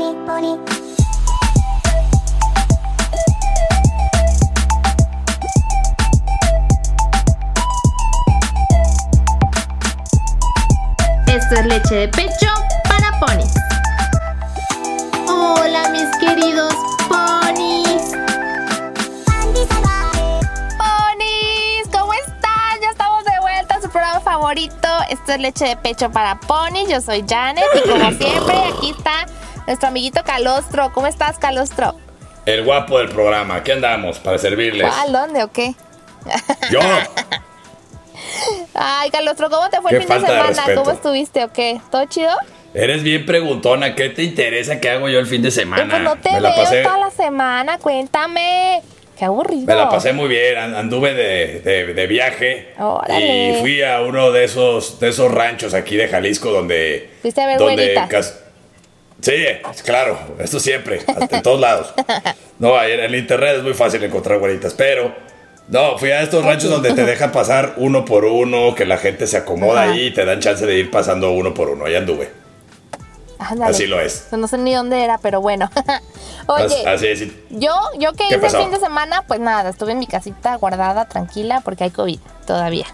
pony, pony. Esto es leche de pecho para ponis. Hola mis queridos ponis. Ponis, ¿cómo están? Ya estamos de vuelta a su programa favorito. Esto es leche de pecho para ponis. Yo soy Janet y como siempre aquí está nuestro amiguito Calostro. ¿Cómo estás, Calostro? El guapo del programa. Aquí andamos para servirles. ¿Cuál? ¿Dónde o qué? Yo. Ay, Calostro, ¿cómo te fue el Qué fin de semana? ¿Cómo estuviste o qué? ¿Todo chido? Eres bien preguntona. ¿Qué te interesa que hago yo el fin de semana? Pues no te me la veo pasé, toda la semana, cuéntame. Qué aburrido. me la pasé muy bien. an- Anduve de, de- de viaje. Órale. Y fui a uno de esos, de esos ranchos aquí de Jalisco donde. Fuiste a ver donde Sí, claro, esto siempre, hasta en todos lados. No, ahí en el internet es muy fácil encontrar güeritas, pero no, fui a estos ranchos donde te dejan pasar uno por uno, que la gente se acomoda Ajá. ahí y te dan chance de ir pasando uno por uno. Ahí anduve. Ándale. Así lo es. No sé ni dónde era, pero bueno. Oye, As- Así es. yo, yo que ¿Qué hice el fin de semana, pues nada, estuve en mi casita guardada, tranquila, porque hay COVID todavía.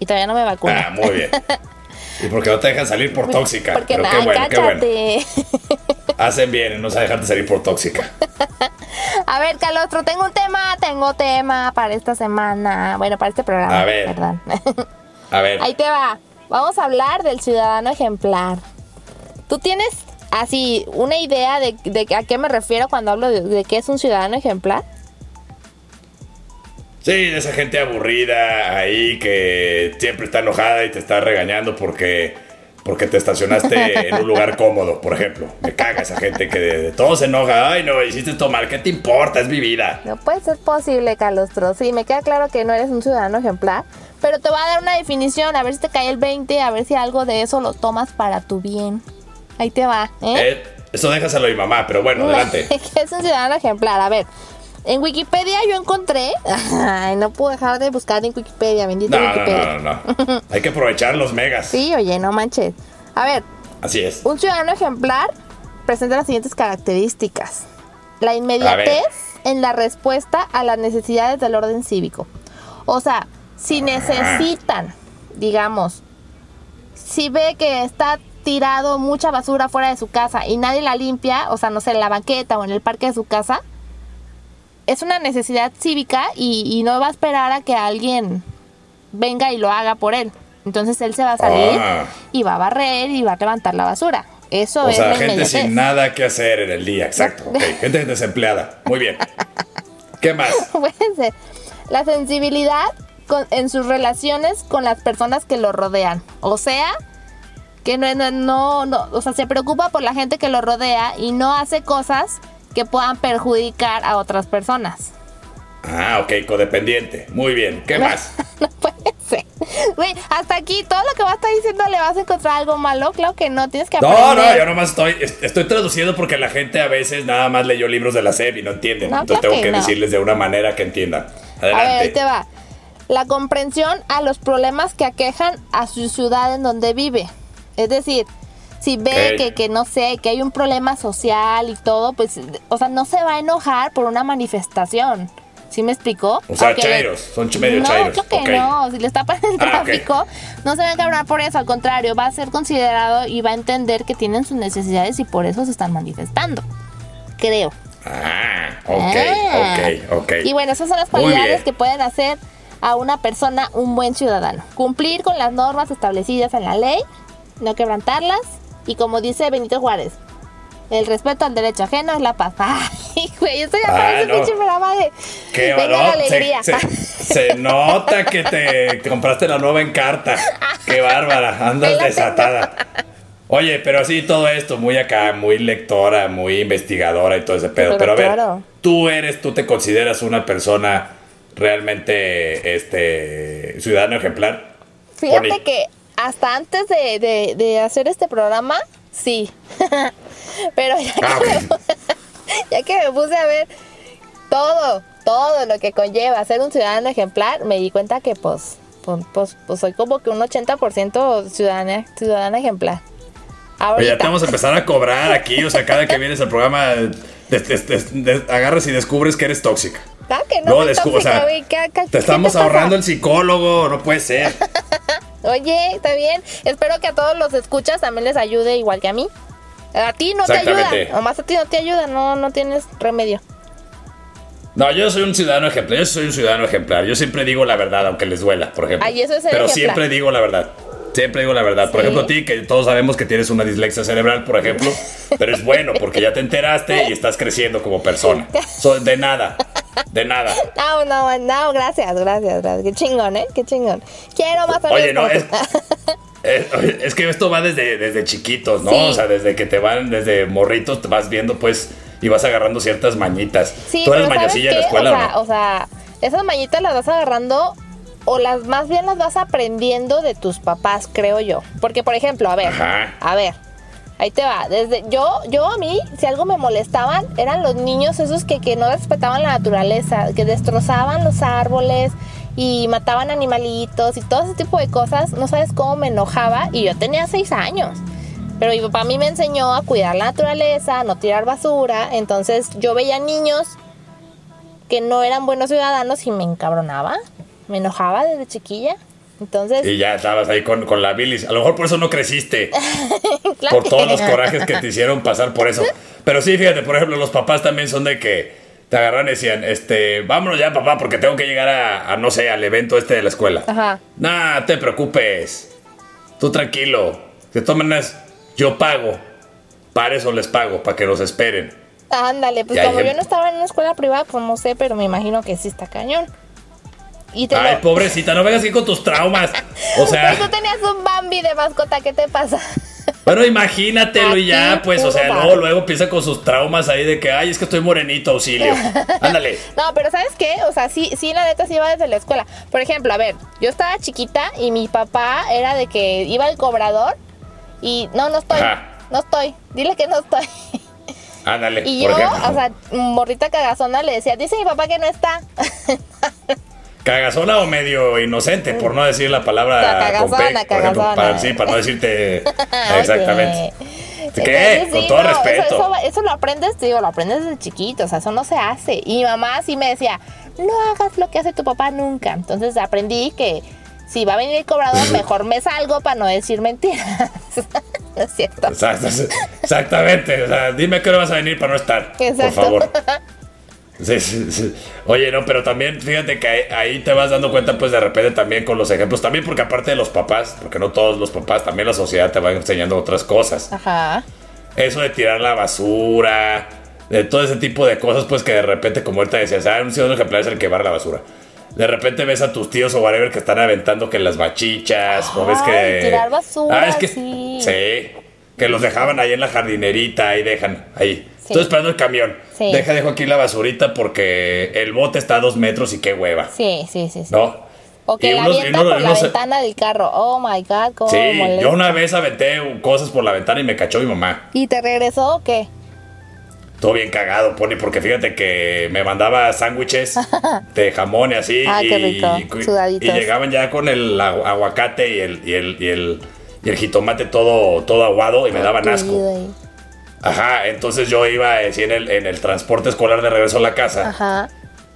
Y todavía no me vacuno. Ah, muy bien. ¿Y por qué no te dejan salir por tóxica? Porque Pero nada, qué bueno, qué bueno. cállate. Hacen bien en no dejarte salir por tóxica. A ver, Calostro, tengo un tema, tengo tema para esta semana. Bueno, para este programa. A ver. Perdón. A ver. Ahí te va. Vamos a hablar del ciudadano ejemplar. ¿Tú tienes así una idea de, de a qué me refiero cuando hablo de, de qué es un ciudadano ejemplar? Sí, de esa gente aburrida ahí que siempre está enojada y te está regañando porque, porque te estacionaste en un lugar cómodo, por ejemplo. Me caga esa gente que de, de todo se enoja. Ay, no, hiciste esto mal. ¿Qué te importa? Es mi vida. No puede ser posible, Calostro. Sí, me queda claro que no eres un ciudadano ejemplar. Pero te voy a dar una definición, a ver si te cae el 20, a ver si algo de eso lo tomas para tu bien. Ahí te va, ¿eh? Eh, eso déjaselo a mi mamá, pero bueno, adelante. ¿Qué es un ciudadano ejemplar? A ver, en Wikipedia yo encontré. Ay, no puedo dejar de buscar en Wikipedia, bendito No, no, Wikipedia. no, no, no. Hay que aprovechar los megas. Sí, oye, no manches. A ver, Así es. un ciudadano ejemplar presenta las siguientes características. La inmediatez en la respuesta a las necesidades del orden cívico. O sea, si necesitan, digamos, si ve que está tirado mucha basura fuera de su casa y nadie la limpia, o sea, no sé, en la banqueta o en el parque de su casa, es una necesidad cívica y, y no va a esperar a que alguien venga y lo haga por él. Entonces él se va a salir Ah. y va a barrer y va a levantar la basura. Eso O es sea, la gente sin nada que hacer en el día, exacto. ok. Gente desempleada. Muy bien. ¿Qué más? La sensibilidad con- en sus relaciones con las personas que lo rodean. O sea, que no, no, no, no, o sea, se preocupa por la gente que lo rodea y no hace cosas que puedan perjudicar a otras personas. Ah, ok, codependiente. Muy bien. ¿Qué más? no puede ser. Güey, hasta aquí todo lo que vas a estar diciendo le vas a encontrar algo malo. Claro que no, tienes que aprender. No, no, yo nomás estoy, est- estoy traduciendo porque la gente a veces nada más leyó libros de la SEP y no entienden. No, Entonces tengo que decirles de una manera que entiendan. A ver, Adelante. ahí te va. La comprensión a los problemas que aquejan a su ciudad en donde vive. Es decir, si ve que, que no sé, que hay un problema social y todo, pues, o sea, no se va a enojar por una manifestación. ¿Sí me explicó? O sea, chairos, son medio no, chairos, creo que no. Si le está pasando el Ah, tráfico, no se va a encabronar por eso. Al contrario, va a ser considerado y va a entender que tienen sus necesidades y por eso se están manifestando. Creo. Ah, ok, Ah. ok, ok. Y bueno, esas son las cualidades que pueden hacer a una persona un buen ciudadano. Cumplir con las normas establecidas en la ley, no quebrantarlas y como dice Benito Juárez, el respeto al derecho ajeno es la paz. Ay, güey, esto ya Ah, no. pinche programa de Qué venga la varón. Se, alegría. se- se nota que te compraste la nueva encarta. Qué bárbara, andas desatada. Oye, pero así todo esto, muy acá, muy lectora, muy investigadora y todo ese pedo. Pero Pero a ver, claro. tú eres, tú te consideras una persona realmente, este, ciudadano ejemplar. Fíjate Pony. que hasta antes de, de- de hacer este programa, sí. Pero ya que, Ah, ok. ya que me puse a ver todo, todo lo que conlleva ser un ciudadano ejemplar, me di cuenta que pues, pues, pues, pues soy como que un 80% ciudadana, ciudadana ejemplar. Oye, ya te vamos a empezar a cobrar aquí, o sea, cada que vienes al programa, agarras y descubres que eres tóxica. Ah, que no, no tóxica, o sea, te estamos ahorrando el psicólogo, no puede ser. Oye, está bien. Espero que a todos los escuchas también les ayude igual que a mí. A ti no te ayuda, nomás a ti no te ayuda, no, no tienes remedio. No, yo soy un ciudadano ejemplar, yo soy un ciudadano ejemplar. Yo siempre digo la verdad, aunque les duela, por ejemplo. Ay, eso es Pero siempre digo la verdad. Siempre digo la verdad. Por ejemplo, a ti, que todos sabemos que tienes una dislexia cerebral, por ejemplo, pero es bueno porque ya te enteraste y estás creciendo como persona. de nada. De nada. No, no, no, gracias, gracias, gracias. Qué chingón, ¿eh? Qué chingón. Quiero más Oye, no, es, es, que esto va desde, desde chiquitos, ¿no? O sea, desde que te van, desde morritos, te vas viendo, pues, y vas agarrando ciertas mañitas. Sí, Tú eres mañosilla en la escuela, o sea, o sea, esas mañitas las vas agarrando o las más bien las vas aprendiendo de tus papás, creo yo. Porque, por ejemplo, a ver, a ver, ahí te va. Desde yo, yo a mí, si algo me molestaban, eran los niños esos que, que no respetaban la naturaleza, que destrozaban los árboles y mataban animalitos y todo ese tipo de cosas. No sabes cómo me enojaba y yo tenía seis años. Pero mi papá a mí me enseñó a cuidar la naturaleza, a no tirar basura. Entonces yo veía niños que no eran buenos ciudadanos y me encabronaba me enojaba desde chiquilla. Entonces. Y ya estabas ahí con, con la bilis. A lo mejor por eso no creciste. por todos los corajes que te hicieron pasar por eso. Pero sí, fíjate, por ejemplo, los papás también son de que te agarran y decían, este, vámonos ya, papá, porque tengo que llegar a, no sé, al evento este de la escuela. Ajá. Nah, te preocupes. Tú tranquilo. De todas maneras, yo pago. Para eso les pago, para que los esperen. Ándale, pues como yo no estaba en una escuela privada, pues no sé, pero me imagino que sí está cañón. Ay, pobrecita, no vengas aquí con tus traumas. O sea. Pero tú tenías un Bambi de mascota, ¿qué te pasa? Bueno, imagínatelo y ya, pues, o sea, no, luego empieza con sus traumas ahí de que, ay, es que estoy morenito, auxilio. Ándale. no, pero ¿sabes qué? O sea, sí, sí, la neta sí iba desde la escuela. Por ejemplo, a ver, yo estaba chiquita y mi papá era de que iba al cobrador y, no, no estoy, no estoy, dile que no estoy. Ándale. Y yo, o sea, morrita cagazona le decía, dice mi papá que no está. Cagazona o medio inocente, por no decir la palabra cagazona, cagazona. para, sí, para no decirte exactamente. ¿Qué? Con todo respeto. Eso, lo aprendes, digo, lo aprendes desde chiquito, o sea, eso no se hace. Y mi mamá sí me decía, no hagas lo que hace tu papá nunca. Entonces aprendí que si va a venir el cobrador, mejor me salgo para no decir mentiras. no es cierto. exactamente, o sea, dime que no vas a venir para no estar, por favor. Sí, sí, Oye, no, pero también fíjate que ahí, te vas dando cuenta, pues de repente también con los ejemplos, también porque aparte de los papás, porque no todos los papás, también la sociedad te va enseñando otras cosas. Ajá. Eso de tirar la basura, de todo ese tipo de cosas, pues que de repente, como ahorita decías, ah, un ciudadano ejemplar es el que barra la basura. De repente ves a tus tíos o whatever que están aventando que las bachichas, o ves que. Tirar basura. Ah, es que. Sí. sí. Que los dejaban ahí en la jardinerita, ahí dejan, ahí. Estoy esperando el camión. Deja, dejo aquí la basurita porque el bote está a dos metros y qué hueva. Sí, sí, sí. ¿No? O que la avienta por la ventana del carro. Oh my God, cómo Sí, yo una vez aventé cosas por la ventana y me cachó mi mamá. ¿Y te regresó o qué? Todo bien cagado, Pony, porque fíjate que me mandaba sándwiches de jamón y así. Ah, qué rico. Y, y, llegaban ya con el aguacate y el, y el, y el, y el jitomate todo, todo aguado y me daban asco. Ajá, entonces yo iba así en el, en el transporte escolar de regreso a la casa. Ajá.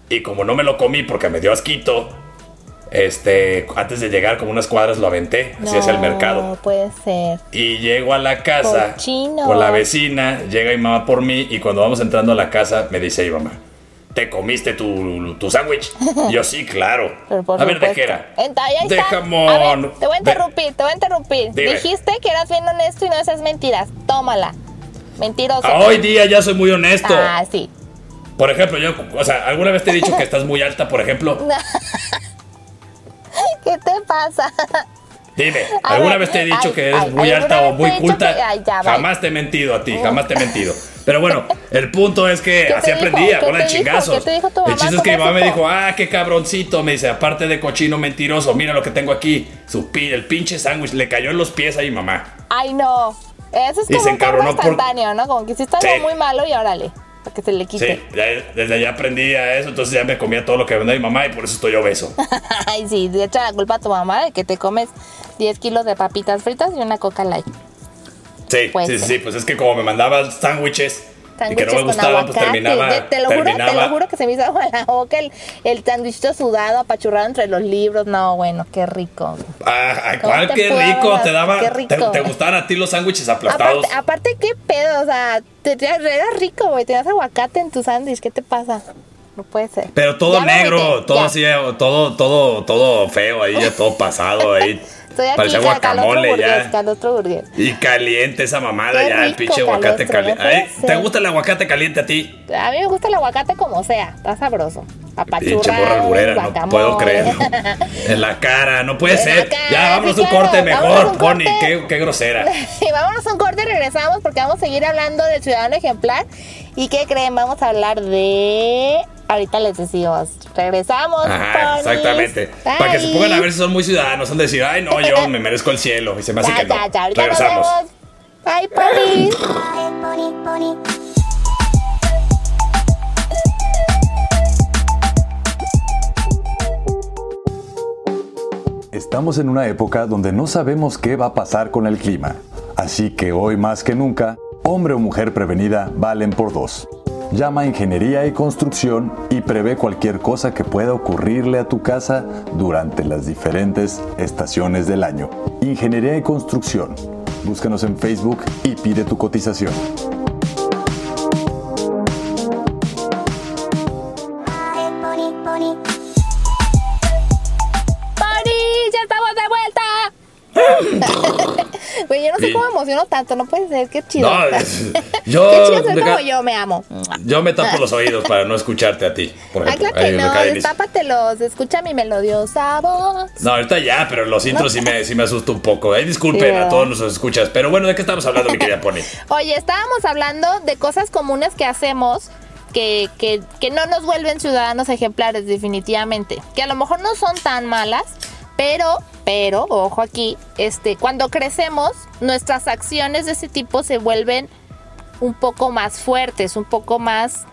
Y como no me lo comí porque me dio asquito, este, antes de llegar como unas cuadras lo aventé así hacia el mercado. No puede ser. Y llego a la casa con la vecina, llega mi mamá por mí y cuando vamos entrando a la casa me dice, mamá, ¿te comiste tu, tu sándwich? yo sí, claro. a ver, ¿de qué era? de jamón. te voy a interrumpir, te voy a interrumpir. Dijiste que eras bien honesto y no esas mentiras. Tómala. Mentiroso. hoy día ya soy muy honesto. Ah, sí. Por ejemplo, yo, o sea, ¿alguna vez te he dicho que estás muy alta, por ejemplo? ¿Qué te pasa? Dime, ¿alguna vez te he dicho que eres muy alta o muy culta? jamás te he mentido a ti, jamás te he mentido. Pero bueno, el punto es que así aprendí, a de chingazos. el chiste es que mi mamá me dijo, ah, qué cabroncito. Me dice, aparte de cochino mentiroso, mira lo que tengo aquí. Su, el pinche sándwich le cayó en los pies a mi mamá. Ay, no. Eso es como un instantáneo, ¿no? Como que si está muy malo y órale, para que se le quite. Sí, desde allá aprendí a eso, entonces ya me comía todo lo que vendía mi mamá y por eso estoy obeso. Ay, sí, de echa la culpa a tu mamá de que te comes 10 kilos de papitas fritas y una coca light. Sí, sí, sí, pues es que como me mandaban sándwiches que no me gustaban, pues terminaba. te, lo juro, te lo juro que se me hizo agua la boca el, el sándwichito sudado, apachurrado entre los libros. No, bueno, qué rico. Ah, ¿cuál qué rico? Te daba. Te, gustaban a ti los sándwiches aplastados? Aparte, aparte, qué pedo, o sea, te, era rico, güey. Tenías aguacate en tu sándwich, ¿qué te pasa? No puede ser. Pero todo negro, todo así, todo, todo, todo feo ahí, ya todo pasado ahí. Estoy aquí, Parece guacamole ya. Burgués, y caliente esa mamada ya, el pinche aguacate caliente. ¿Te gusta el aguacate caliente a ti? A mí me gusta el aguacate como sea, está sabroso. Pinche morra alburera, no puedo creer. en la cara, no puede ser. ya, vámonos a un corte mejor, Pony, qué, qué grosera. y vámonos a un corte y regresamos porque vamos a seguir hablando del ciudadano ejemplar. ¿Y qué creen? Vamos a hablar de Ahorita les decimos, regresamos. Ajá, exactamente. Para que se pongan a ver si son muy ciudadanos, son decir, ay, no, yo me merezco el cielo. Y se me hace que no. regresamos. Bye, Pony. Estamos en una época donde no sabemos qué va a pasar con el clima. Así que hoy más que nunca, hombre o mujer prevenida valen por dos. Llama a Ingeniería y Construcción y prevé cualquier cosa que pueda ocurrirle a tu casa durante las diferentes estaciones del año. Ingeniería y Construcción. Búscanos en Facebook y pide tu cotización. Emociono tanto, no puede ser, qué chido. No, yo. qué chido soy como yo, me amo. Yo me tapo los oídos para no escucharte a ti. Por ejemplo. Ah, claro que no, destápatelos, escucha mi melodiosa voz. No, ahorita ya, pero los intros sí me, sí me asusta un poco. Ay, disculpen a todos los escuchas. Pero bueno, ¿de qué estamos hablando, mi querida Pony? Oye, estábamos hablando de cosas comunes que hacemos. Que, que, que no nos vuelven ciudadanos ejemplares definitivamente, que a lo mejor no son tan malas, pero, pero, ojo aquí, este, cuando crecemos, nuestras acciones de ese tipo se vuelven un poco más fuertes, un poco más.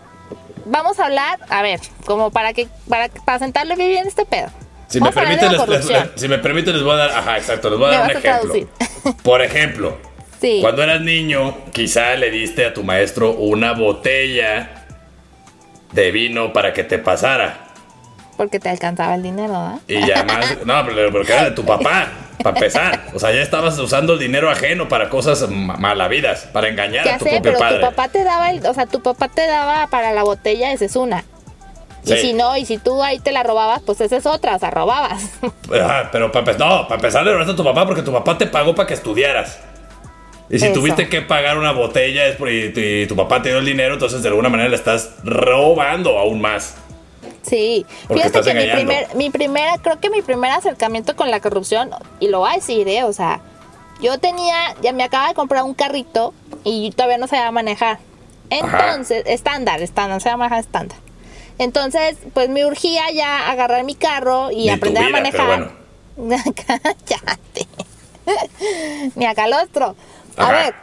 Vamos a hablar, a ver, como para que, para, para sentarle bien este pedo. Si me, permiten, les, si me permiten, les voy a dar, ajá, exacto, les voy a dar un ejemplo. Por ejemplo, cuando eras niño, quizá le diste a tu maestro una botella de vino para que te pasara. Porque te alcanzaba el dinero, ¿ah? Y ya más, no, pero porque era de tu papá, para empezar. O sea, ya estabas usando el dinero ajeno para cosas malavidas, para engañar a tu propio pero padre. Tu papá te daba, el, o sea, tu papá te daba para la botella, esa es una. Y si no, y si tú ahí te la robabas, pues esa es otra, o sea, robabas. pero para no, para empezar le robaste a tu papá porque tu papá te pagó para que estudiaras. Y si tuviste que pagar una botella y tu papá te dio el dinero, entonces de alguna manera le estás robando aún más. Sí, fíjate que mi, primer, mi primera, creo que mi primer acercamiento con la corrupción, y lo voy a decir, ¿eh? o sea, yo tenía, ya me acaba de comprar un carrito y todavía no sabía manejar. Entonces, estándar, estándar, se llama estándar. Entonces, pues me urgía ya agarrar mi carro y aprender a manejar. Bueno. Cállate. Ni acalostro. A ver,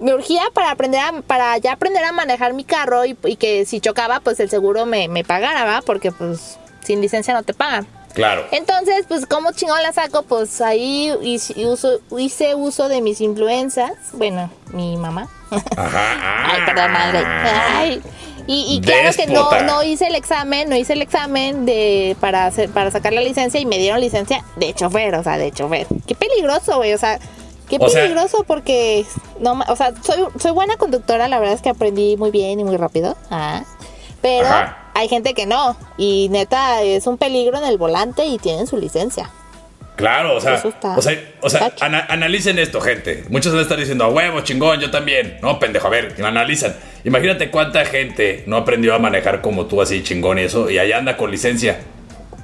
me urgía para aprender a, para ya aprender a manejar mi carro y, que si chocaba, pues el seguro me, me pagara, ¿verdad? Porque pues sin licencia no te pagan. Claro. Entonces, pues, ¿cómo chingón la saco? Pues ahí hice uso, hice uso de mis influencias. Bueno, mi mamá. Ajá. Ay, perdón, madre. Ay. Y, claro que no, no hice el examen, no hice el examen de para hacer, para sacar la licencia y me dieron licencia de chofer, o sea, de chofer. Qué peligroso, güey. O sea, Qué peligroso porque no, o sea, soy, soy buena conductora, la verdad es que aprendí muy bien y muy rápido. Ah, pero hay gente que no y neta es un peligro en el volante y tienen su licencia. Claro, o sea, o sea, o sea analicen esto, gente. Muchos van a estar diciendo, a huevo, chingón, yo también. No, pendejo, a ver, analizan. Imagínate cuánta gente no aprendió a manejar como tú así, chingón y eso, y allá anda con licencia.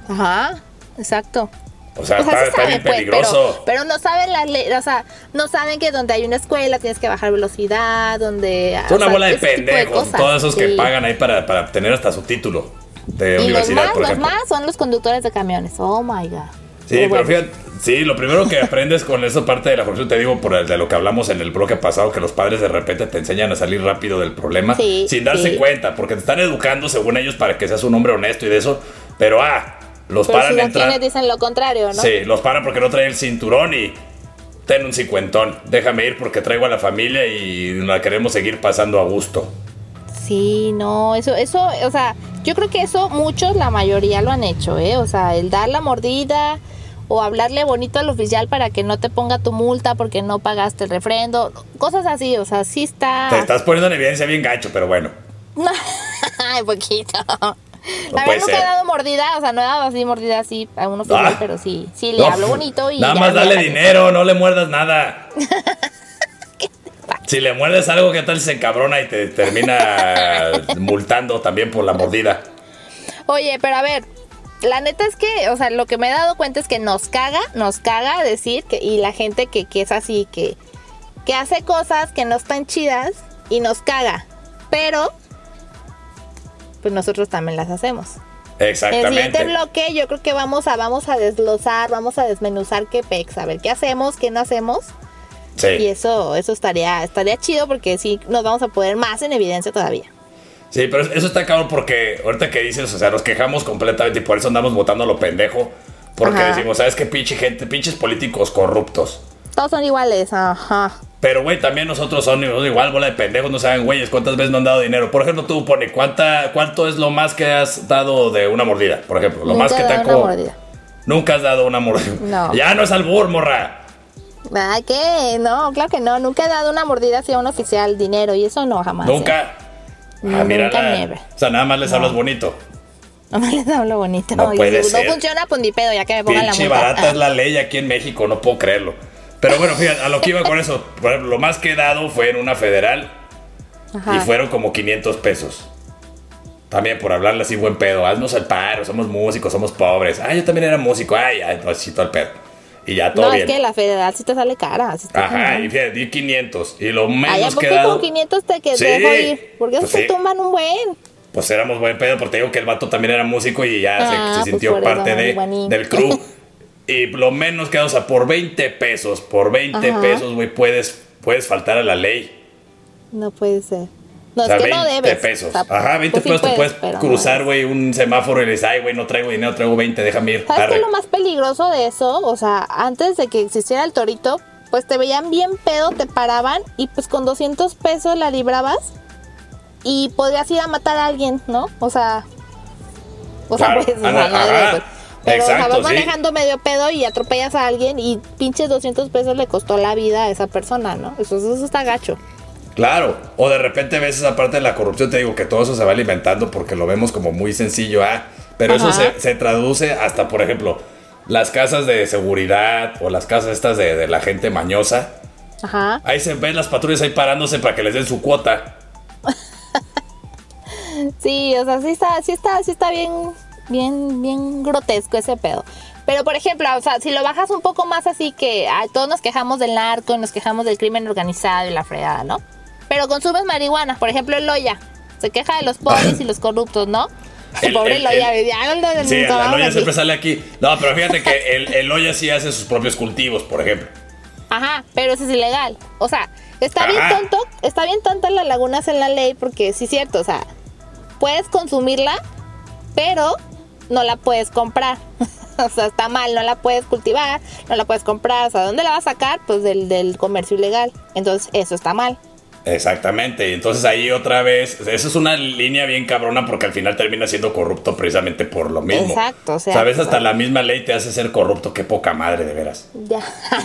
Ajá, exacto. O sea, está, bien pues, peligroso. pero, no saben las leyes, o sea, no saben que donde hay una escuela tienes que bajar velocidad, donde... Es una bola de pendejos, todos esos que pagan ahí para, para obtener hasta su título de y universidad, los más, Los más son los conductores de camiones, oh my god. Sí, pero, fíjate, sí, lo primero que aprendes con esa parte de la corrupción, te digo, por el, de lo que hablamos en el bloque pasado, que los padres de repente te enseñan a salir rápido del problema sin darse cuenta, porque te están educando según ellos para que seas un hombre honesto y de eso, pero ah, los paran si dicen lo contrario, ¿no? Sí, los paran porque no traen el cinturón y ten un cincuentón, déjame ir porque traigo a la familia y la queremos seguir pasando a gusto. Sí, no, eso, eso, o sea, yo creo que eso muchos, la mayoría lo han hecho, ¿eh? O sea, el dar la mordida o hablarle bonito al oficial para que no te ponga tu multa porque no pagaste el refrendo, cosas así, o sea, sí está... Te estás poniendo en evidencia bien gacho, pero bueno. Ay, poquito. La verdad nunca he dado mordida, o sea, no he dado así mordida así a un oficial, ah. pero sí, sí le hablo bonito y... Nada más dale dinero, no le muerdas nada. Si le muerdes algo, ¿qué tal se encabrona y te termina multando también por la mordida? Oye, pero a ver, la neta es que, o sea, lo que me he dado cuenta es que nos caga, nos caga decir que, y la gente que, que es así, que, que hace cosas que no están chidas y nos caga. Pero, pues nosotros también las hacemos. Exactamente. En el siguiente bloque yo creo que vamos a, vamos a desglosar, vamos a desmenuzar qué pex, a ver qué hacemos, qué no hacemos y eso, eso estaría, estaría chido porque sí nos vamos a poner más en evidencia todavía. Sí, pero eso está cabrón porque ahorita que dices, o sea, nos quejamos completamente y por eso andamos votando a lo pendejo. Porque decimos, ¿sabes qué pinche gente, pinches políticos corruptos? Todos son iguales, ajá. Pero, güey, también nosotros son igual, bola de pendejos, no saben, güeyes, cuántas veces no han dado dinero. Por ejemplo, tú pone, ¿cuánta, ¿cuánto es lo más que has dado de una mordida? Por ejemplo, lo más que te ha... Nunca has dado una mordida. No. Ya no es albur, morra. ¿Ah, qué? No, claro que no. Nunca he dado una mordida hacia un oficial dinero y eso no, jamás. ¿Nunca? No, ah, nunca, never. O sea, nada más les hablas bonito. Nada más les hablo bonito. No, puede no funciona pues ni pedo, ya que me pongan Pinche la multa. barata es la ley aquí en México, no puedo creerlo. Pero bueno, fíjate, a lo que iba con eso. Por lo más que he dado fue en una federal y fueron como 500 pesos. También por hablarle así buen pedo. Haznos el paro, somos músicos, somos pobres. Ah, yo también era músico. Ay, ay, así todo el pedo. Y ya todo no, es que la federal sí te sale cara. Ajá, y fíjate, di 500. Y lo menos que dado... con 500 te que sí, ir? Porque pues se tumban un buen. Pues éramos buen pedo, porque te digo que el vato también era músico y ya se, ah, pues sintió parte de, del crew. y lo menos que, o sea, por 20 pesos, por 20 pesos, güey, puedes, puedes faltar a la ley. No puede ser. No, es que no debes. pesos. Ajá, 20 pues pesos te puedes cruzar, güey, un semáforo y le dices, ay, güey, no traigo dinero, traigo 20, déjame ir. ¿Sabes qué es lo más peligroso de eso? O sea, antes de que existiera el torito, pues te veían bien pedo, te paraban y pues con 200 pesos la librabas y podrías ir a matar a alguien, ¿no? O sea, o sea, pues, pues, Pero Exacto, vas manejando medio pedo y atropellas a alguien y pinches 200 pesos le costó la vida a esa persona, ¿no? Eso, eso está gacho. Claro, o de repente ves esa parte de la corrupción, te digo que todo eso se va alimentando porque lo vemos como muy sencillo, ah, pero eso se, traduce hasta, por ejemplo, las casas de seguridad o las casas estas de, la gente mañosa. Ajá. Ahí se ven las patrullas ahí parándose para que les den su cuota. sí, o sea, sí está, sí está, sí está bien, bien, bien grotesco ese pedo. Pero por ejemplo, o sea, si lo bajas un poco más así que todos nos quejamos del narco, nos quejamos del crimen organizado y la fregada, ¿no? pero consumes marihuana. Por ejemplo, el Loya. Se queja de los pobres y los corruptos, ¿no? El, pobre Loya. El, sí, el Loya siempre sale aquí. No, pero fíjate que el, el Loya sí hace sus propios cultivos, por ejemplo. Ajá, pero eso es ilegal. O sea, está bien tonto, está bien tonta las lagunas en la ley porque sí es cierto, o sea, puedes consumirla, pero no la puedes comprar. o sea, está mal, no la puedes cultivar, no la puedes comprar. O sea, ¿dónde la vas a sacar? Pues del, del comercio ilegal. Entonces, eso está mal. Exactamente, entonces ahí otra vez, eso es una línea bien cabrona porque al final termina siendo corrupto precisamente por lo mismo. Exacto, o sea. Sabes, hasta la misma ley te hace ser corrupto, qué poca madre de veras. Ya,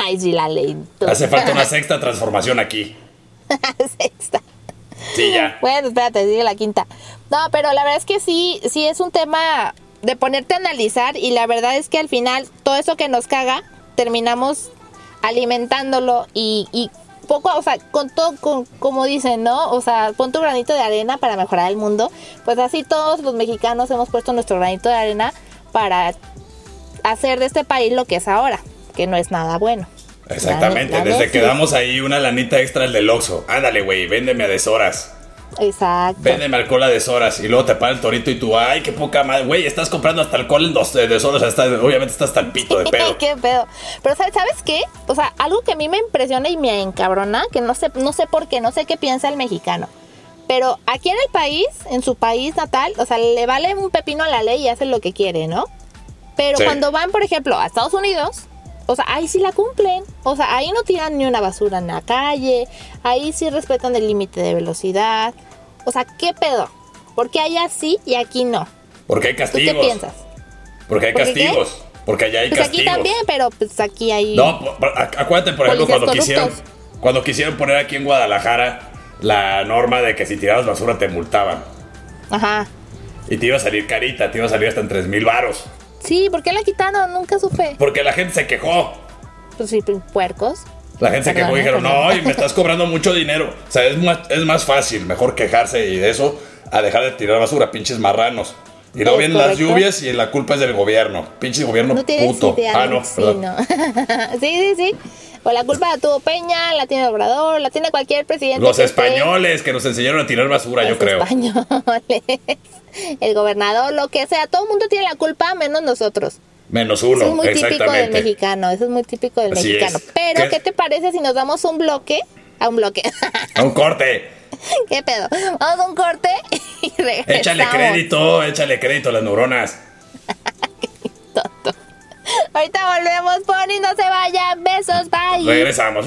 ay, sí, la ley. Hace falta una sexta transformación aquí. sexta. Sí, ya. Bueno, espérate, sigue la quinta. No, pero la verdad es que sí, sí es un tema de ponerte a analizar y la verdad es que al final todo eso que nos caga terminamos alimentándolo y, y poco, o sea, con todo, con, como dicen, ¿no? O sea, pon tu granito de arena para mejorar el mundo. Pues así todos los mexicanos hemos puesto nuestro granito de arena para hacer de este país lo que es ahora, que no es nada bueno. Exactamente, desde que damos ahí una lanita extra al del Oxxo. Ándale, güey, véndeme a deshoras. Exacto. Véndeme alcohol a deshoras y luego te para el torito y tú, ay, qué poca madre, güey, estás comprando hasta alcohol en dos deshoras, hasta, obviamente estás el pito de pedo. qué pedo. Pero ¿sabes, ¿sabes qué? O sea, algo que a mí me impresiona y me encabrona, que no sé, no sé por qué, no sé qué piensa el mexicano. Pero aquí en el país, en su país natal, o sea, le vale un pepino a la ley y hace lo que quiere, ¿no? Pero cuando van, por ejemplo, a Estados Unidos, o sea, ahí sí la cumplen. O sea, ahí no tiran ni una basura en la calle, ahí sí respetan el límite de velocidad. O sea, ¿qué pedo? ¿Por qué allá sí y aquí no? Porque hay ¿Tú castigos. qué piensas? Porque hay ¿Por qué castigos. Porque allá hay Pues aquí castigos. también, pero pues aquí hay... No, acuérdate, por ejemplo, cuando quisieron, cuando quisieron poner aquí en Guadalajara la norma de que si tirabas basura te multaban. Ajá. Y te iba a salir carita, te iba a salir hasta en 3 mil varos. Sí, ¿por qué la quitaron? Nunca supe. Porque la gente se quejó. Pues sí, puercos. La gente se quejó y dijeron, perdón. no, y me estás cobrando mucho dinero. O sea, es más, es más fácil, mejor quejarse y de eso a dejar de tirar basura, pinches marranos. Y luego vienen las lluvias y la culpa es del gobierno. Pinche gobierno No puto. idea. ah, no, sí, no. sí, sí, sí. O la culpa la tuvo Peña, la tiene Obrador, la tiene cualquier presidente. Los españoles que nos enseñaron a tirar basura, yo Los creo. españoles, el gobernador, lo que sea, todo el mundo tiene la culpa menos nosotros. Menos Eso uno, es muy típico del mexicano, eso es muy típico del Así mexicano. es. Pero, ¿Qué? ¿qué? te parece si nos damos un bloque? A un bloque. A un corte. ¿Qué pedo? Vamos a un corte y regresamos. Échale crédito, échale crédito a las neuronas. Ahorita volvemos, Pony, no se vayan. Besos, bye. Regresamos.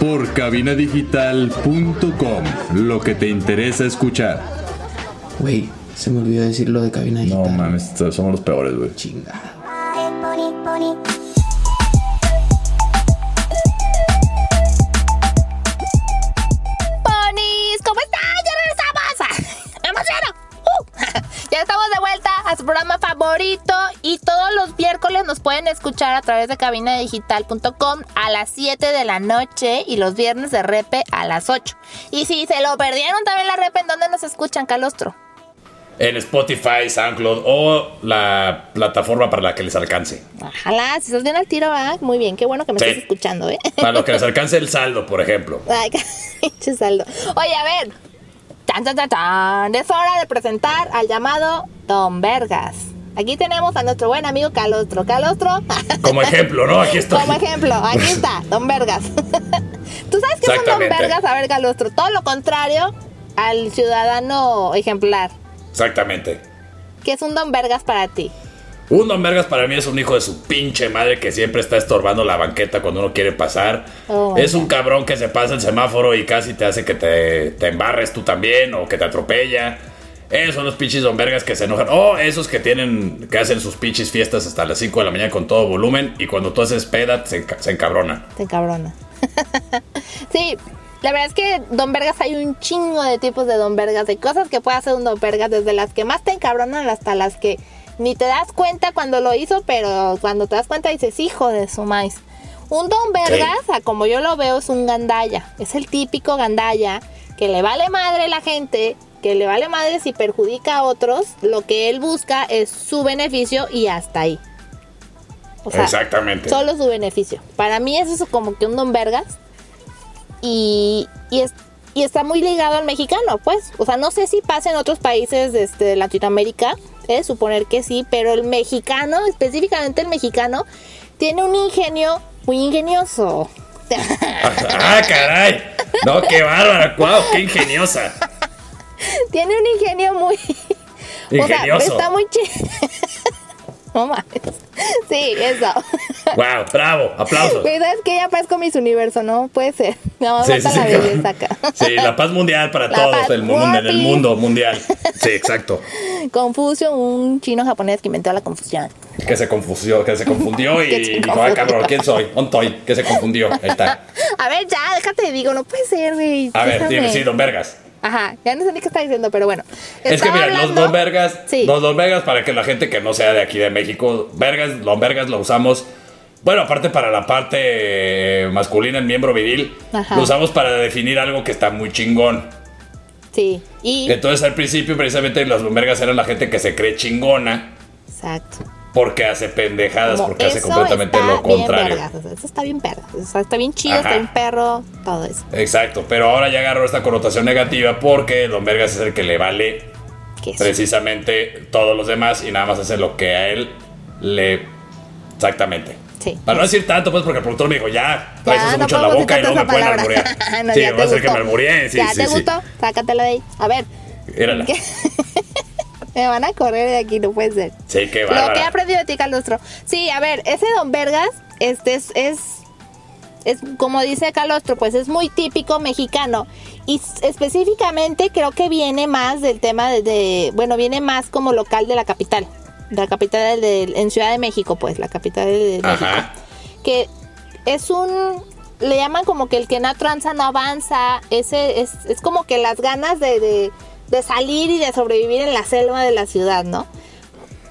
por cabinadigital.com. Lo que te interesa escuchar. Güey, se me olvidó decir lo de cabina No digital. mames, somos los peores, güey. Chingada. Pueden escuchar a través de cabinadigital.com a las 7 de la noche y los viernes de repe a las 8. Y si se lo perdieron también la repe, ¿en dónde nos escuchan, Calostro? En Spotify, SoundCloud o la plataforma para la que les alcance. Ojalá, si estás bien al tiro, ¿verdad? Muy bien, qué bueno que me Sí. estás escuchando, ¿eh? Para lo que les alcance el saldo, por ejemplo. Ay, pinche saldo. Oye, a ver. Tan, tan, tan, tan. Es hora de presentar al llamado Don Vergas. Aquí tenemos a nuestro buen amigo Calostro. Calostro. Como ejemplo, ¿no? Aquí estoy. Como ejemplo, aquí está, Don Vergas. ¿Tú sabes qué es un Don. Vergas? A ver, Calostro. Todo lo contrario al ciudadano ejemplar. Exactamente. ¿Qué es un Don Vergas para ti? Un don Vergas para mí es un hijo de su pinche madre que siempre está estorbando la banqueta cuando uno quiere pasar. Oh, es un cabrón que se pasa el semáforo y casi te hace que te, te embarres tú también o que te atropella. Esos son los pinches don Vergas que se enojan. O esos que tienen, que hacen sus pinches fiestas hasta las 5 de la mañana con todo volumen y cuando tú haces peda se, enca- se encabrona. Te cabrona. sí, la verdad es que Don Vergas hay un chingo de tipos de Don Vergas, de cosas que puede hacer un Don Vergas, desde las que más te encabronan hasta las que ni te das cuenta cuando lo hizo, pero cuando te das cuenta dices, hijo de su maíz. Un Don Vergas, a como yo lo veo, es un gandalla. Es el típico gandalla que le vale madre la gente, que le vale madre si perjudica a otros. Lo que él busca es su beneficio y hasta ahí. O sea, Exactamente. Solo su beneficio. Para mí eso es como que un don vergas. Y, y, es- y está muy ligado al mexicano, pues. O sea, no sé si pasa en otros países este, de Latinoamérica. Es suponer que sí, pero el mexicano, específicamente el mexicano, tiene un ingenio muy ingenioso. ¡Ah, caray! No, qué bárbara, guau, qué ingeniosa. tiene un ingenio muy... O sea, Ingenioso. está muy chido. no mames. Sí, eso. Wow, bravo, aplausos. Güey, ¿sabes que Ya parezco mis universo, ¿no? Puede ser. No, Sí, falta sí, la sí. belleza acá. Sí, la paz mundial para La todos paz, el mundo, en el mundo mundial. Sí, exacto. Confucio, un chino japonés que inventó la confusión. Que se confundió, que se confundió y dijo, ah, cabrón, ¿quién soy? Ontoy, que se confundió. Ahí está. A ver, ya, déjate, digo, no puede ser, güey. A ver, dime, sí, don Vergas. Ajá, ya no sé ni qué está diciendo, pero bueno. Es que mira, los don Vergas, Sí. los don Vergas, para que la gente que no sea de aquí de México, Vergas, don Vergas lo usamos Bueno, aparte para la parte eh, masculina, el miembro viril, Ajá. lo usamos para definir algo que está muy chingón. Sí, y... Entonces al principio precisamente las lumbergas eran la gente que se cree chingona Exacto. Porque hace pendejadas, Como, porque hace completamente lo contrario. eso está bien perro. Sea, está bien chido, Ajá. está bien perro, todo eso. Exacto, pero ahora ya agarró esta connotación negativa porque Don Vergas es el que le vale precisamente todos los demás y nada más hace lo que a él le... Exactamente. Sí. Para no decir tanto, pues porque el productor me dijo, ya, traes eso no mucho en la boca y luego me pueden alburear. No, sí, va a hacer que me albureen, sí, ¿Ya sí, te sí. gustó? Sácatela de ahí. A ver, Mírala. me van a correr de aquí, no puede ser. Sí, qué Lo que he aprendido de ti, Calostro. Sí, a ver, ese Don Vergas, este es, es, es, como dice Calostro, pues es muy típico mexicano. Y específicamente creo que viene más del tema de, de- bueno, viene más como local de la capital. De la capital de, en Ciudad de México, pues, la capital de México. Ajá. Que es un, le llaman como que el que no tranza no avanza. Ese es, es como que las ganas de, de, de salir y de sobrevivir en la selva de la ciudad, ¿no?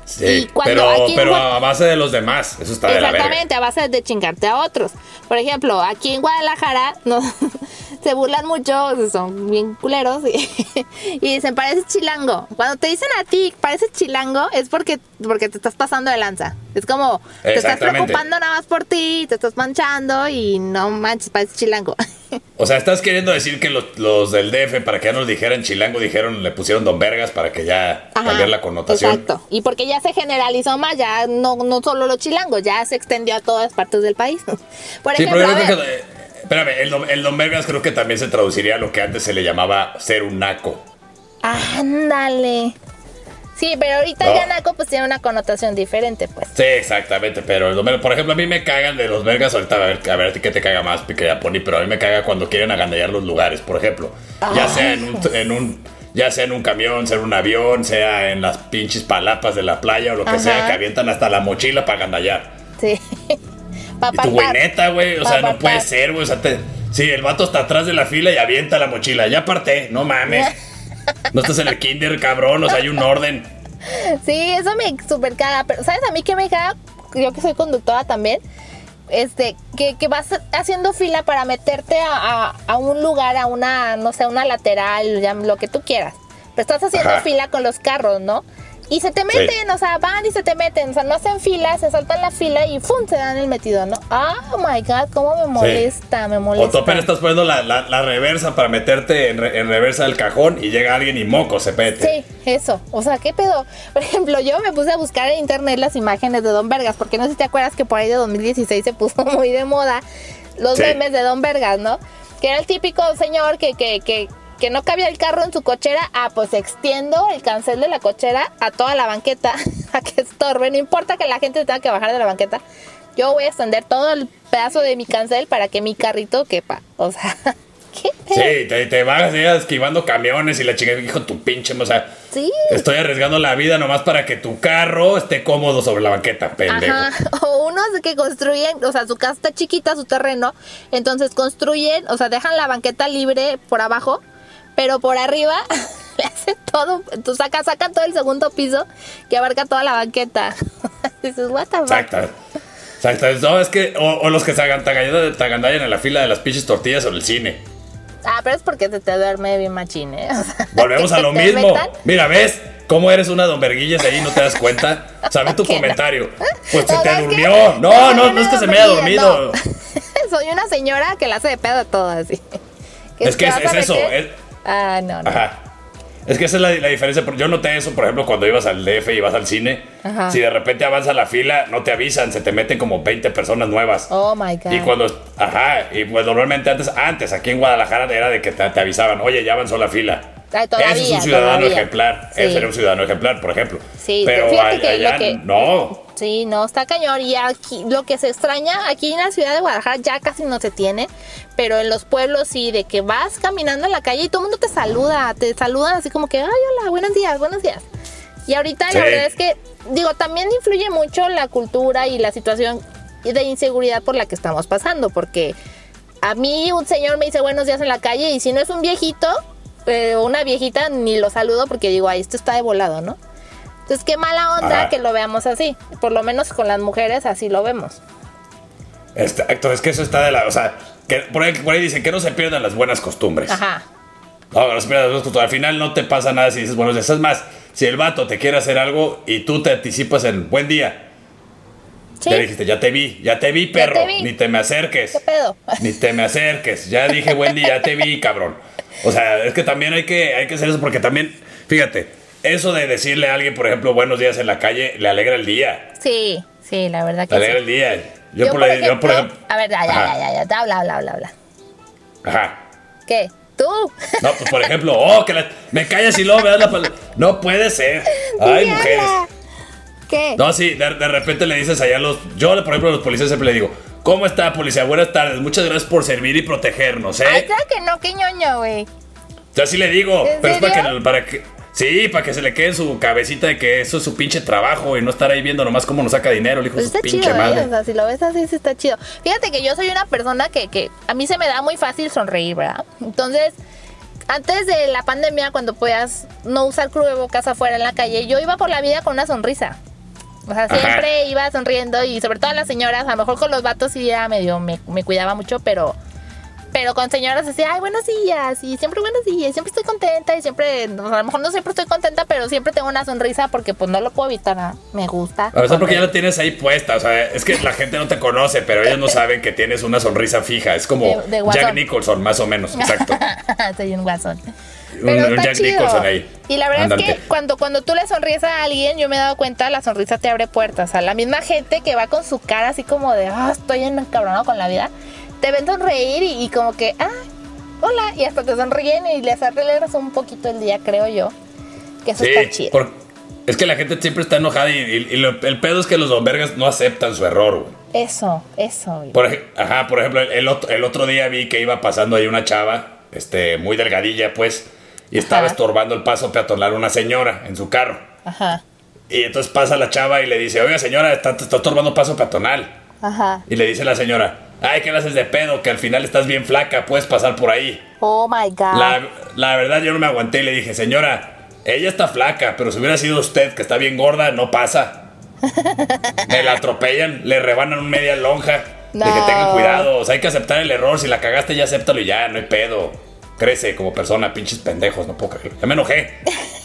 Sí, pero, pero a base de los demás. Eso está de la verga. Exactamente, a base de chingarte a otros. Por ejemplo, aquí en Guadalajara no, se burlan mucho, son bien culeros y, y dicen, pareces chilango. Cuando te dicen a ti, pareces chilango, es porque, porque te estás pasando de lanza. Es como, te estás preocupando nada más por ti, te estás manchando y no manches, pareces chilango. O sea, estás queriendo decir que los, los del DF, para que ya no nos dijeran chilango, dijeron, le pusieron Don Vergas para que ya Ajá, cambiar la connotación. Exacto. Y porque ya se generalizó más, ya no, no solo los chilangos, ya se extendió a todas partes del país. Por Sí, ejemplo, pero que. Espérame, el, don- el Don Vergas creo que también se traduciría a lo que antes se le llamaba ser un naco. Ándale. Sí, pero ahorita No. ya naco pues tiene una connotación diferente, pues. Sí, exactamente, pero el Don Vergas, por ejemplo, a mí me cagan de los Vergas, ahorita a ver, a ver a ti qué te caga más, Pique Pony, pero a mí me caga cuando quieren agandallar los lugares, por ejemplo. Ya sea en un, en un- ya sea en un camión, sea en un avión, sea en las pinches palapas de la playa o lo que Ajá. sea, que avientan hasta la mochila para agandallar. Sí. Y tu güey, neta, güey. O sea, no puede ser, güey. O sea, te- sí, el vato está atrás de la fila y avienta la mochila. Ya aparté, no mames. No estás en el kinder, cabrón. O sea, hay un orden. Sí, eso me super caga. Pero, ¿sabes a mí qué me caga? Yo que soy conductora también. Este, que, que vas haciendo fila para meterte a, a- a un lugar, a una, no sé, una lateral, ya, lo que tú quieras. Pero estás haciendo Ajá. fila con los carros, ¿no? Y se te meten, o sea, van y se te meten, o sea, no hacen fila, se saltan la fila y ¡fum! se dan el metido, ¿no? Oh my god, cómo me molesta, me O molesta. tú apenas estás poniendo la, la- la reversa para meterte en, re- en reversa del cajón y llega alguien y moco se pete. Sí, eso. O sea, ¿qué pedo? Por ejemplo, yo me puse a buscar en internet las imágenes de Don Vergas, porque no sé si te acuerdas que por ahí de 2016 se puso muy de moda los Sí. memes de Don Vergas, ¿no? Que era el típico señor que, que, que, que no cabía el carro en su cochera. Ah, pues extiendo el cancel de la cochera a toda la banqueta, a que estorbe. No importa que la gente tenga que bajar de la banqueta. Yo voy a extender todo el pedazo de mi cancel para que mi carrito quepa. O sea, ¿qué? Sí, te, te vas esquivando camiones y la chica dijo tu pinche, o sea, Sí. estoy arriesgando la vida nomás para que tu carro esté cómodo sobre la banqueta, pendejo. Ajá, o unos que construyen, o sea, su casa está chiquita, su terreno, entonces construyen, o sea, dejan la banqueta libre por abajo, pero por arriba le hacen todo, tú sacas, sacan todo el segundo piso que abarca toda la banqueta. Dices, what the fuck? Exacto. Exacto. No, es que, o, o los que se te agandallan en la fila de las pinches tortillas o el cine. Ah, pero es porque se te duerme bien machín, ¿eh? O sea, Volvemos a lo te mismo. metan- Mira, ¿ves? ¿Cómo eres una don Verguillas ahí no te das cuenta? ¿Sabes tu Que no. comentario? Pues se te que- durmió. No, no, no es que se me haya dormido. no. Soy una señora que la hace de pedo a todo así. Es que te es- es eso, es- Ah, no, no. Ajá. Es que esa es la, la diferencia. Yo noté eso, por ejemplo, cuando ibas al DF y vas al cine. Ajá. Si de repente avanza la fila, no te avisan, se te meten como 20 personas nuevas. Oh my god. Y cuando, ajá, y pues normalmente antes, antes aquí en Guadalajara era de que te, te avisaban, oye, ya avanzó la fila. Ay, todavía, Ese es un ciudadano todavía. ejemplar. Sí. Ese era un ciudadano ejemplar, por ejemplo. Sí, pero fíjate que allá que- no. Sí, no, está cañón. Y aquí, lo que se extraña, aquí en la ciudad de Guadalajara ya casi no se tiene, pero en los pueblos sí, de que vas caminando en la calle y todo el mundo te saluda, te saludan así como que, ay, hola, buenos días, buenos días. Y ahorita Sí. la verdad es que, digo, también influye mucho la cultura y la situación de inseguridad por la que estamos pasando, porque a mí un señor me dice buenos días en la calle y si no es un viejito eh, o una viejita, ni lo saludo porque digo, ay, esto está de volado, ¿no? Entonces, qué mala onda que lo veamos así. Por lo menos con las mujeres así lo vemos. Exacto, es que eso está de la. O sea, que por, ahí, por ahí dicen que no se pierdan las buenas costumbres. Ajá. No, no se pierdan las buenas costumbres. Al final no te pasa nada si dices buenos días. Es más, si el vato te quiere hacer algo y tú te anticipas en buen día. Sí. Ya dijiste, ya te vi, ya te vi, perro. te vi. Ni te me acerques. ¿Qué pedo? Ni te me acerques. Ya dije buen día, ya te vi, cabrón. O sea, es que también hay que, hay que hacer eso porque también, fíjate, eso de decirle a alguien, por ejemplo, buenos días en la calle, le alegra el día. Sí, sí, la verdad Le que alegra sí. el día. Yo, Yo, por, ahí- yo, por ejemplo- ejemplo. A ver, ya, ya, ya, ya. Habla, habla, habla, habla. Ajá. ¿Qué? ¿Tú? No, pues por ejemplo, oh, que la- me callas y luego me das la palabra. No puede ser. Ay, mujeres. ¿Qué? No, sí, de, de repente le dices allá a los. Yo, por ejemplo, a los policías siempre le digo: ¿Cómo está, policía? Buenas tardes. Muchas gracias por servir y protegernos, Ay, ¿eh? claro que no, qué ñoño, güey. Yo así le digo. ¿En Pero es que, para que. Sí, para que se le quede en su cabecita de que eso es su pinche trabajo y no estar ahí viendo nomás cómo nos saca dinero, el hijo Pues de su está pinche chido, ¿eh? madre. O sea, si lo ves así, sí está chido. Fíjate que yo soy una persona que, que a mí se me da muy fácil sonreír, ¿verdad? Entonces, antes de la pandemia, cuando podías no usar cubrebocas afuera en la calle, yo iba por la vida con una sonrisa. O sea, Ajá. siempre iba sonriendo y sobre todo las señoras, a lo mejor con los vatos sí era medio, me, me cuidaba mucho, pero... Pero con señoras decía, ay, buenos días, y siempre buenos días, siempre estoy contenta, y siempre, a lo mejor no siempre estoy contenta, pero siempre tengo una sonrisa porque pues no lo puedo evitar, ¿no? me gusta. A veces porque ya la tienes ahí puesta, o sea, es que la gente no te conoce, pero ellos no saben que tienes una sonrisa fija. Es como De- de guasón. Jack Nicholson, más o menos, exacto. Soy un guasón. Un- Pero un está Jack chido. Nicholson ahí. Y la verdad es que cuando, cuando tú le sonríes a alguien, yo me he dado cuenta, la sonrisa te abre puertas. O sea, la misma gente que va con su cara así como de, ah, estoy encabronado con la vida, te ven sonreír y, y como que, ah, hola, y hasta te sonríen y les arreglas un poquito el día, creo yo. Que eso está chido. por- es que la gente siempre está enojada y, y- y lo- el pedo es que los dombergas no aceptan su error, güey. Eso, eso. güey. Por, ajá, por ejemplo, el, el otro, el otro día vi que iba pasando ahí una chava, este, muy delgadilla, pues, y estaba Ajá. estorbando el paso peatonal a una señora en su carro. Ajá, Y entonces pasa la chava y le dice, oiga señora, está, está estorbando paso peatonal. ajá. Y le dice la señora, ay, ¿qué le haces de pedo? Que al final estás bien flaca, puedes pasar por ahí. Oh my God. La, la verdad yo no me aguanté y le dije, señora, ella está flaca, pero si hubiera sido usted que está bien gorda, no pasa. Me la atropellan, le rebanan un media lonja. De que No. tengan cuidado, o sea, hay que aceptar el error. Si la cagaste, ya acéptalo y ya, no hay pedo. Crece como persona, pinches pendejos, no puedo creer. Ya me enojé.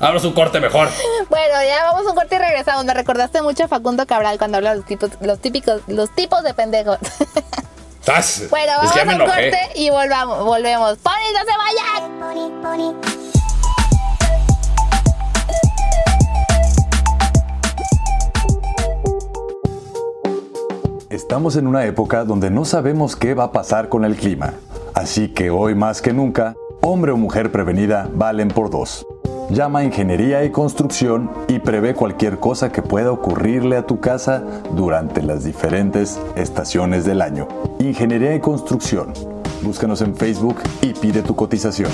Abro su corte mejor. Bueno, ya vamos a un corte y regresamos. Me recordaste mucho a Facundo Cabral cuando habla de los tipos, los típicos, los tipos de pendejos. ¿Estás? bueno, es vamos que un enojé. corte y volvamos, volvemos. ¡Pony, no se vayan! Estamos en una época donde no sabemos qué va a pasar con el clima. Así que hoy más que nunca, hombre o mujer prevenida valen por dos. Llama a Ingeniería y Construcción y prevé cualquier cosa que pueda ocurrirle a tu casa durante las diferentes estaciones del año. Ingeniería y Construcción. Búscanos en Facebook y pide tu cotización.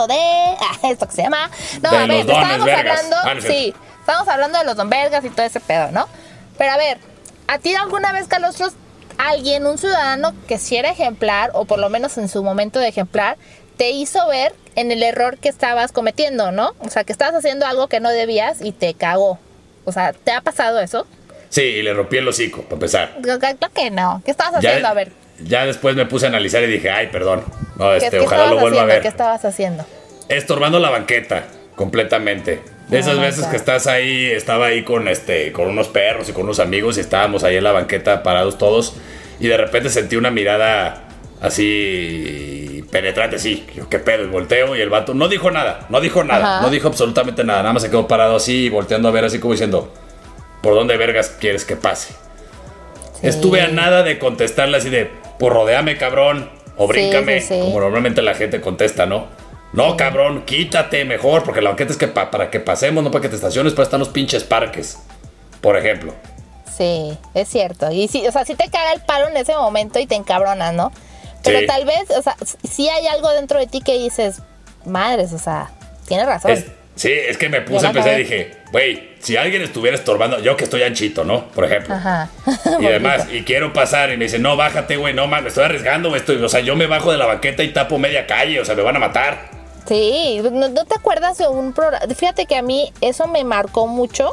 Hablando de ah, esto que se llama. No, De a ver, estábamos vergas. hablando, Ah, no sí, estábamos hablando de los don vergas y todo ese pedo, ¿no? Pero a ver, ¿a ti alguna vez, Calostros, alguien, un ciudadano que si era ejemplar, o por lo menos en su momento de ejemplar, te hizo ver en el error que estabas cometiendo, ¿no? O sea, que estabas haciendo algo que no debías y te cagó. O sea, ¿te ha pasado eso? Sí, y le rompí el hocico, para empezar. Claro que no. ¿Qué estabas Ya, haciendo? A ver, ya después me puse a analizar y dije, ay, perdón. No, ¿qué, este, qué ojalá lo vuelva a ver. ¿Qué estabas haciendo? Estorbando la banqueta, completamente. De esas veces que estás ahí, estaba ahí con este, con unos perros y con unos amigos y estábamos ahí en la banqueta parados todos. Y de repente sentí una mirada así penetrante, sí. Yo, ¿Qué pedo? Y volteo y el vato no dijo nada, no dijo nada, Ajá. no dijo absolutamente nada. Nada más se quedó parado así, volteando a ver así como diciendo, ¿por dónde vergas quieres que pase? Sí. Estuve a nada de contestarle así de, pues rodeame, cabrón, o bríncame, sí, sí. como normalmente la gente contesta, ¿no? No, cabrón, quítate mejor, porque la banqueta es que pa- para que pasemos, no para que te estaciones, para estar en los pinches parques, por ejemplo. Sí, es cierto. Y sí, o sea, sí te caga el palo en ese momento y te encabrona, ¿no? Pero tal vez, o sea, sí hay algo dentro de ti que dices, madres, o sea, tienes razón. Es- sí, es que me puse pensar y dije, güey, si alguien estuviera estorbando, yo que estoy anchito, ¿no? Por ejemplo. Ajá. Y además, y quiero pasar y me dice, no, bájate, güey, no, man, me estoy arriesgando, güey, estoy, o sea, yo me bajo de la banqueta y tapo media calle, o sea, me van a matar. Sí, ¿no, no te acuerdas de un programa? Fíjate que a mí eso me marcó mucho.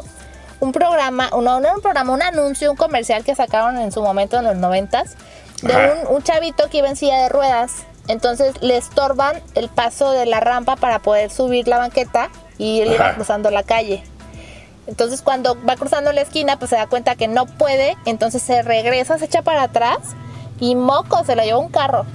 Un programa, no, no era un programa, un anuncio, un comercial que sacaron en su momento en los noventas, de un, un chavito que iba en silla de ruedas. Entonces le estorban el paso de la rampa para poder subir la banqueta y él iba cruzando la calle. Entonces cuando va cruzando la esquina, pues se da cuenta que no puede, entonces se regresa, se echa para atrás y moco, se lo lleva un carro.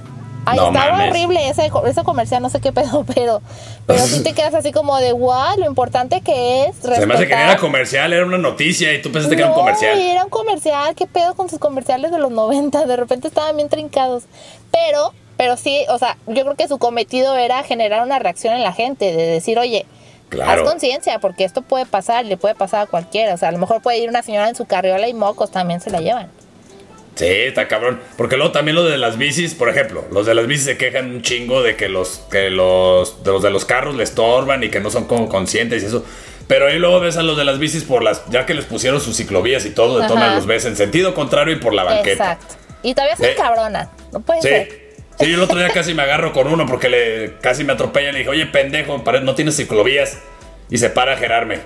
Ay, No estaba mames. horrible ese, ese comercial, no sé qué pedo, pero, pero sí te quedas así como de wow, lo importante que es Se me hace que no era comercial, era una noticia y tú pensaste que era un No, comercial. era un comercial, qué pedo con sus comerciales de los 90, de repente estaban bien trincados. Pero, pero sí, o sea, yo creo que su cometido era generar una reacción en la gente, de decir, oye, Claro. haz conciencia, porque esto puede pasar, le puede pasar a cualquiera. O sea, a lo mejor puede ir una señora en su carriola y mocos también se la llevan. Sí, está cabrón. Porque luego también lo de las bicis, por ejemplo, los de las bicis se quejan un chingo de que los, que los, de los de los carros le estorban y que no son como conscientes y eso. Pero ahí luego ves a los de las bicis por las, ya que les pusieron sus ciclovías y todo, de todas los ves en sentido contrario y por la banqueta. Exacto. Y todavía se Sí. cabrona. No puede Sí. ser. Sí, yo el otro día casi me agarro con uno porque le casi me atropella y le dije, oye, pendejo, no tienes ciclovías. Y se para a gerarme.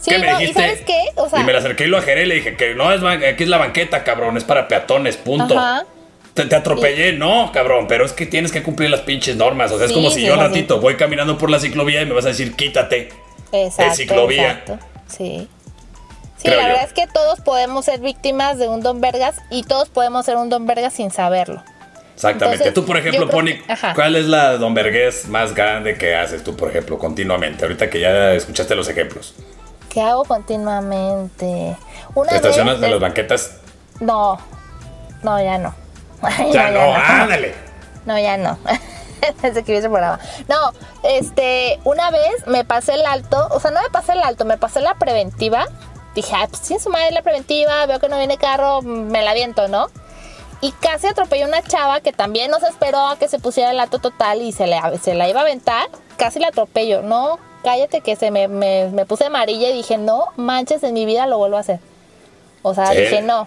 Sí, ¿Qué me no, ¿y dijiste? sabes qué? O sea- y me la acerqué y lo ajeré y le dije que no, es aquí es la banqueta, cabrón, es para peatones, punto. Ajá. Te, te atropellé, no, cabrón, pero es que tienes que cumplir las pinches normas. O sea, es como si sí, yo sí. ratito voy caminando por la ciclovía y me vas a decir, quítate. Exacto. ciclovía. exacto. Sí. Sí, Creo la yo. verdad es que todos podemos ser víctimas de un Don Vergas y todos podemos ser un Don Vergas sin saberlo. Exactamente. Entonces, tú, por ejemplo, Pony, que- ajá. ¿cuál es la don Vergués más grande que haces tú, por ejemplo, continuamente? Ahorita que ya escuchaste los ejemplos. ¿Qué hago continuamente? Una ¿Te estacionas en eh, las banquetas? No, no, ya no. Ay, Ya no, ándale. No, ya no. Desde que vi ese programa. No, este, una vez me pasé el alto, o sea, no me pasé el alto, me pasé la preventiva. Dije, ah, pues sí, su madre la preventiva, veo que no viene carro, me la viento, ¿no? Y casi atropellé a una chava que también no se esperó a que se pusiera el alto total y se, le, se la iba a aventar. Casi la atropello. No, cállate que se me, me, me puse amarilla y dije, no manches, en mi vida lo vuelvo a hacer. O sea, Sí. dije, no,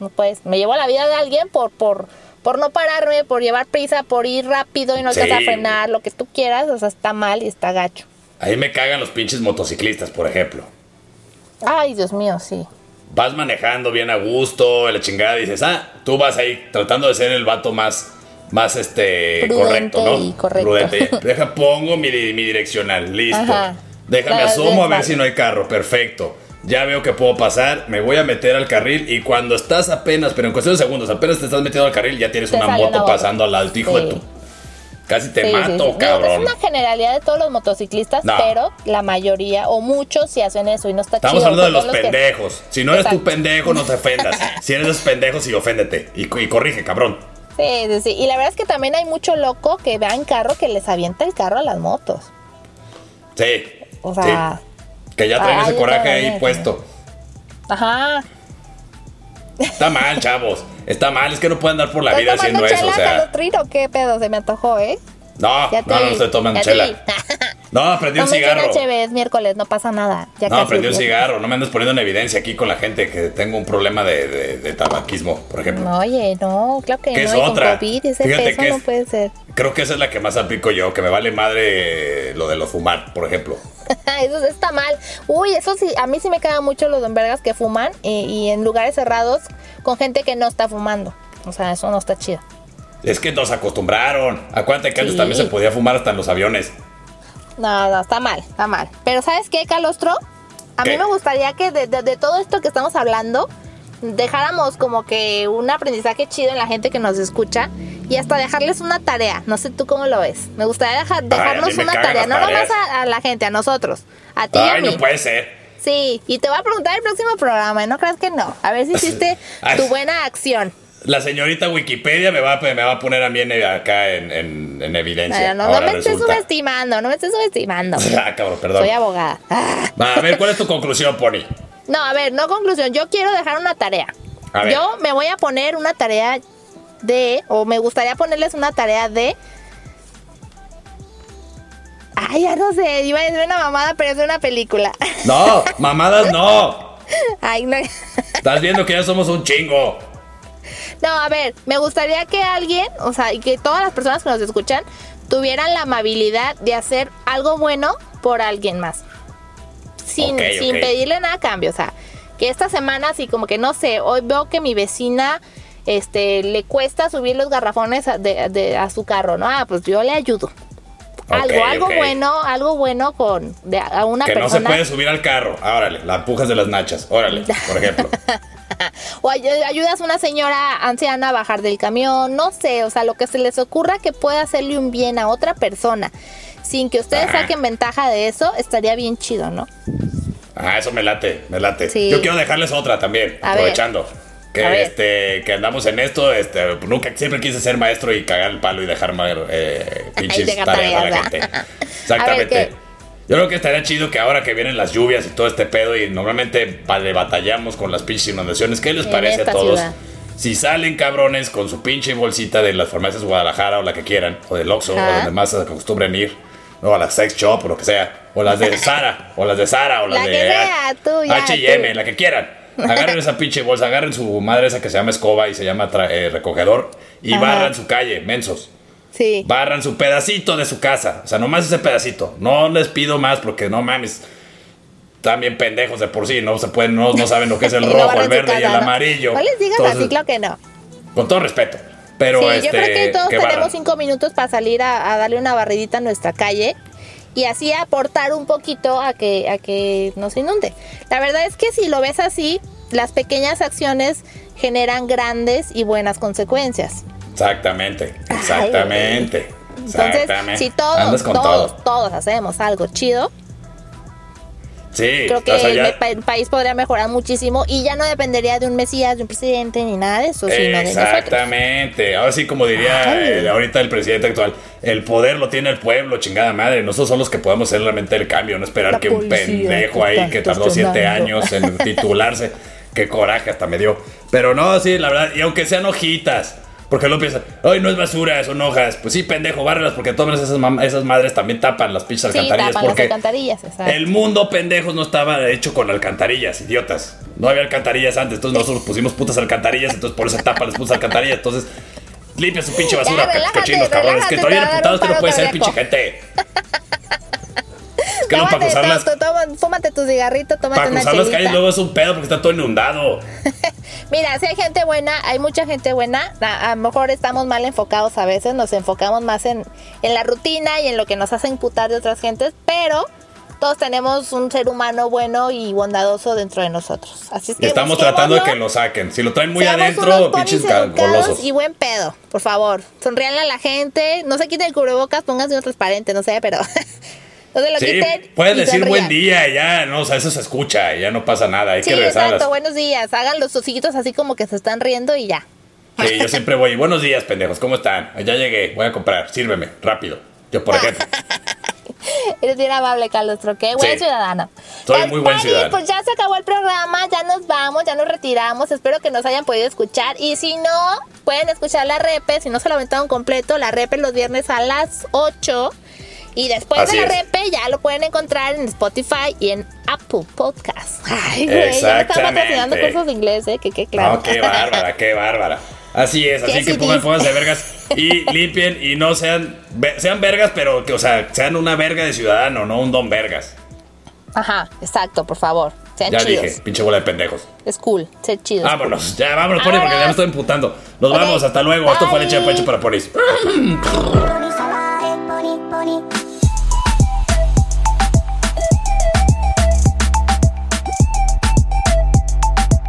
no puedes. Me llevo la vida de alguien por, por, por no pararme, por llevar prisa, por ir rápido y no Sí. alcanzar a frenar, lo que tú quieras. O sea, está mal y está gacho. Ahí me cagan los pinches motociclistas, por ejemplo. Ay, Dios mío, sí. Vas manejando bien a gusto, la chingada, dices, ah, tú vas ahí tratando de ser el vato más, más este, Prudente correcto, ¿no? y correcto. Prudente. Deja, pongo mi, mi direccional, listo. Ajá. Déjame Claro, asomo a ver si no hay carro, perfecto. Ya veo que puedo pasar, me voy a meter al carril y cuando estás apenas, pero en cuestión de segundos, apenas te estás metiendo al carril, ya tienes Te una moto una pasando al alto, hijo de tu. Casi te Sí, mato, sí. Cabrón. Es una generalidad de todos los motociclistas, No. pero la mayoría o muchos sí hacen eso y no está Estamos chido. hablando de los que- pendejos. Si no eres Exacto. pendejo, no te ofendas. Si eres esos pendejos, sí, oféndete. Y, y corrige, cabrón. Sí, sí, sí. Y la verdad es que también hay mucho loco que va en carro que les avienta el carro a las motos. Sí. O sea, sí. Que ya traen ay, ese coraje ahí puesto. ajá. Está mal, chavos. Está mal, es que no pueden dar por la ¿Estás vida haciendo eso. O sea, qué pedo? Se me antojó, ¿eh? No, Ya no, no estoy tomando chela. No, prendí un cigarro. Es miércoles, no pasa nada. Ya No, casi prendí un cigarro. No me andes poniendo en evidencia aquí con la gente que tengo un problema de, de- de tabaquismo, por ejemplo. No, oye, no, claro que ¿Qué no. es otra? COVID, ese Fíjate peso que no puede ser. Creo que esa es la que más aplico yo, que me vale madre eh, lo de lo fumar, por ejemplo. eso está mal. Uy, eso sí, a mí sí me quedan mucho los vergas que fuman y, y en lugares cerrados con gente que no está fumando. O sea, eso no está chido. Es que nos acostumbraron. Acuérdate que antes Sí. también se podía fumar hasta en los aviones. No, no, está mal, está mal. Pero ¿sabes qué, Calostro? A ¿Qué? mí me gustaría que de, de- de todo esto que estamos hablando, dejáramos como que un aprendizaje chido en la gente que nos escucha y hasta dejarles una tarea. No sé tú cómo lo ves. Me gustaría dejar, dejarnos me una tarea, no nomás a, a la gente, a nosotros, a ti y a Ay, mí. no puede ser. Sí, y te voy a preguntar el próximo programa, no creas que no. A ver si hiciste Ay. tu buena acción. La señorita Wikipedia me va, a- me va a poner a mí en- acá en, en- en evidencia. No, no, no Ahora me estés subestimando, no me estés subestimando. Ah, cabrón, perdón. Soy abogada. Ah. Va, a ver, ¿cuál es tu conclusión, Pony? No, a ver, no conclusión. Yo quiero dejar una tarea. A ver. Yo me voy a poner una tarea de, o me gustaría ponerles una tarea de Ay, ya no sé, iba a decir una mamada, pero es una película. No, mamadas no. Ay, no. Estás viendo que ya somos un chingo. No, a ver, me gustaría que alguien, o sea, y que todas las personas que nos escuchan tuvieran la amabilidad de hacer algo bueno por alguien más. Sin, sin pedirle nada a cambio, o sea, que esta semana así como que no sé, hoy veo que mi vecina este le cuesta subir los garrafones a, de- de- a su carro, ¿no? Ah, pues yo le ayudo. algo, algo bueno, algo bueno con de, a una Que no se persona. puede subir al carro. Ah, Órale, la empujas de las nachas. Órale, por ejemplo. O ay- ayudas a una señora anciana a bajar del camión, no sé, o sea, lo que se les ocurra que pueda hacerle un bien a otra persona sin que ustedes Ajá. saquen ventaja de eso, estaría bien chido, ¿no? Ah, eso me late, me late. Sí. Yo quiero dejarles otra también, A aprovechando. Que este, que andamos en esto, este, nunca siempre quise ser maestro y cagar el palo y dejar eh, pinches tareas a la gente. Exactamente. A ver, ¿qué? Yo creo que estaría chido que ahora que vienen las lluvias y todo este pedo y normalmente le batallamos con las pinches inundaciones, ¿qué les En parece a todos? ciudad. Si salen cabrones con su pinche bolsita de las farmacias de Guadalajara o la que quieran, o del Oxxo, o donde más se acostumbren ir, o a la sex shop o lo que sea, o las de Sara, o las de Sara, o las La de que sea, tú, ya, H&M, tú. la que quieran. Agarren esa pinche bolsa, agarren su madre esa que se llama escoba y se llama eh, recogedor y Ajá. barran su calle, mensos. Sí. Barran su pedacito de su casa. O sea, nomás ese pedacito. No les pido más porque no mames. Están bien pendejos de por sí. No se pueden, no, no saben lo que es el no rojo, el verde y el ¿no? amarillo. No les digas Entonces, así, claro que no. Con todo respeto. Pero sí, este, yo creo que todos barran. tenemos cinco minutos para salir a, a darle una barridita a nuestra calle y así aportar un poquito a que, a que nos inunde. La verdad es que si lo ves así, las pequeñas acciones generan grandes y buenas consecuencias. Exactamente. Ay, Exactamente. Entonces, exactamente. si todos, todos, todo. todos hacemos algo chido, Sí. creo que o sea, el, ya- me- pa- el país podría mejorar muchísimo y ya no dependería de un mesías, de un presidente ni nada de eso, sino de nosotros. Exactamente. Ahora sí, como diría eh, ahorita el presidente actual, el poder lo tiene el pueblo, chingada madre. Nosotros somos los que podemos hacer realmente el cambio, no esperar La que un pendejo ahí que tardó siete años en titularse. Qué coraje hasta me dio. Pero no, sí, la verdad, y aunque sean hojitas. Porque luego piensan, ay, no es basura, son hojas. Pues sí, pendejo, bárrelas, porque todas esas, madres también tapan las pinches Sí, alcantarillas. tapan las porque alcantarillas, exacto. el mundo, pendejos, no estaba hecho con alcantarillas, idiotas. No había alcantarillas antes, entonces nosotros pusimos putas alcantarillas, entonces por eso tapan las putas alcantarillas. Entonces, limpia su pinche basura, Ya, relájate, cochinos, cabrones. Que todavía te reputados no paro puede ser, pinche gente. Es que luego para cruzar las, fúmate tu cigarrito, tómate para una cruzar las chelita. calles luego es un pedo porque está todo inundado. Mira, si hay gente buena, hay mucha gente buena. A, a lo mejor estamos mal enfocados a veces, nos enfocamos más en, en la rutina y en lo que nos hace imputar de otras gentes, pero todos tenemos un ser humano bueno y bondadoso dentro de nosotros. Así es que estamos tratando de que lo saquen. Si lo traen muy adentro, pinches golosos. Y buen pedo, por favor. Sonríanle a la gente, no se quiten el cubrebocas, pónganse uno transparente, no sé, pero lo Sí, quiten. puedes decir sonrían. buen día, y ya, no, o sea, eso se escucha, y ya no pasa nada. Hay Sí, que regresar exacto, las- buenos días. Hagan los ositos así como que se están riendo y ya. Sí, yo siempre voy. Buenos días, pendejos, ¿cómo están? Ya llegué, voy a comprar, sírveme, rápido. Yo, por ejemplo. Eres bien amable, Carlos Troque. Buen Sí. ciudadano. Soy Pues, muy buen Pani, ciudadano. Pues ya se acabó el programa, ya nos vamos, ya nos retiramos. Espero que nos hayan podido escuchar. Y si no, pueden escuchar la repe. Si no se lo aventaron completo, la repe los viernes a las 8. Y después Así de la es. repe ya lo pueden encontrar en Spotify y en Apple Podcast. Ay, güey, ya me están patrocinando cursos de inglés, ¿eh? Que qué claro. No, qué bárbara, qué bárbara. Así es, así que pongan, is. pónganse vergas y limpien y no sean, sean vergas, pero que, o sea, sean una verga de ciudadano, no un don vergas. Ajá, exacto, por favor. Sean Ya chidos. dije, pinche bola de pendejos. Es cool, ser chidos. Vámonos, ya vámonos, Pony, porque ya me estoy imputando. Nos vamos, hasta luego. Esto fue Leche de bye. Pecho para Ponis.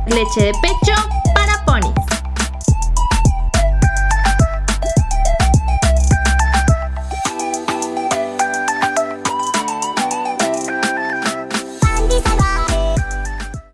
leche de pecho